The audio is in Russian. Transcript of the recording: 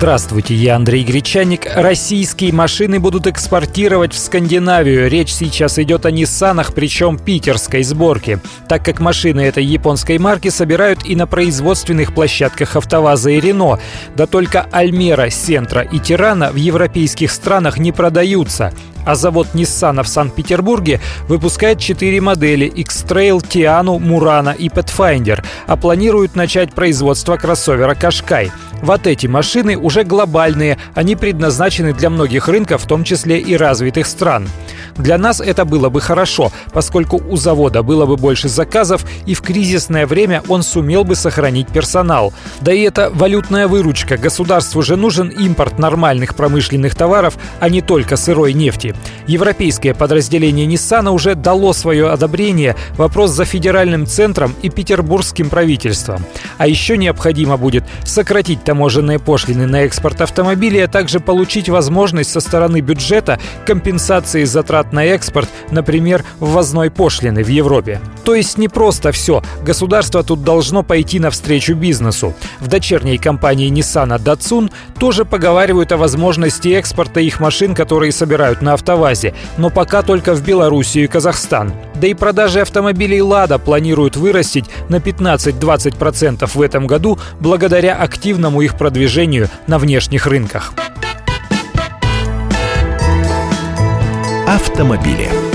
Здравствуйте, я Андрей Гречаник. Российские машины будут экспортировать в Скандинавию. Речь сейчас идет о Ниссанах, причем питерской сборки, так как машины этой японской марки собирают и на производственных площадках АвтоВАЗа и Рено. Да только Альмера, Сентра и Тирана в европейских странах не продаются. А завод Nissan в Санкт-Петербурге выпускает четыре модели X-Trail, Tiano, Murano и Pathfinder, а планирует начать производство кроссовера Кашкай. Вот эти машины уже глобальные, они предназначены для многих рынков, в том числе и развитых стран. Для нас это было бы хорошо, поскольку у завода было бы больше заказов, и в кризисное время он сумел бы сохранить персонал. Да и это валютная выручка. Государству же нужен импорт нормальных промышленных товаров, а не только сырой нефти. Европейское подразделение Nissan уже дало свое одобрение. Вопрос за федеральным центром и петербургским правительством. А еще необходимо будет сократить таможенные пошлины на экспорт автомобилей, а также получить возможность со стороны бюджета компенсации затрат на экспорт, например, ввозной пошлины в Европе. То есть не просто все. Государство тут должно пойти навстречу бизнесу. В дочерней компании Nissan Datsun тоже поговаривают о возможности экспорта их машин, которые собирают на автовазе, но пока только в Белоруссию и Казахстан. Да и продажи автомобилей «Лада» планируют вырастить на 15-20% в этом году благодаря активному их продвижению на внешних рынках. Автомобили.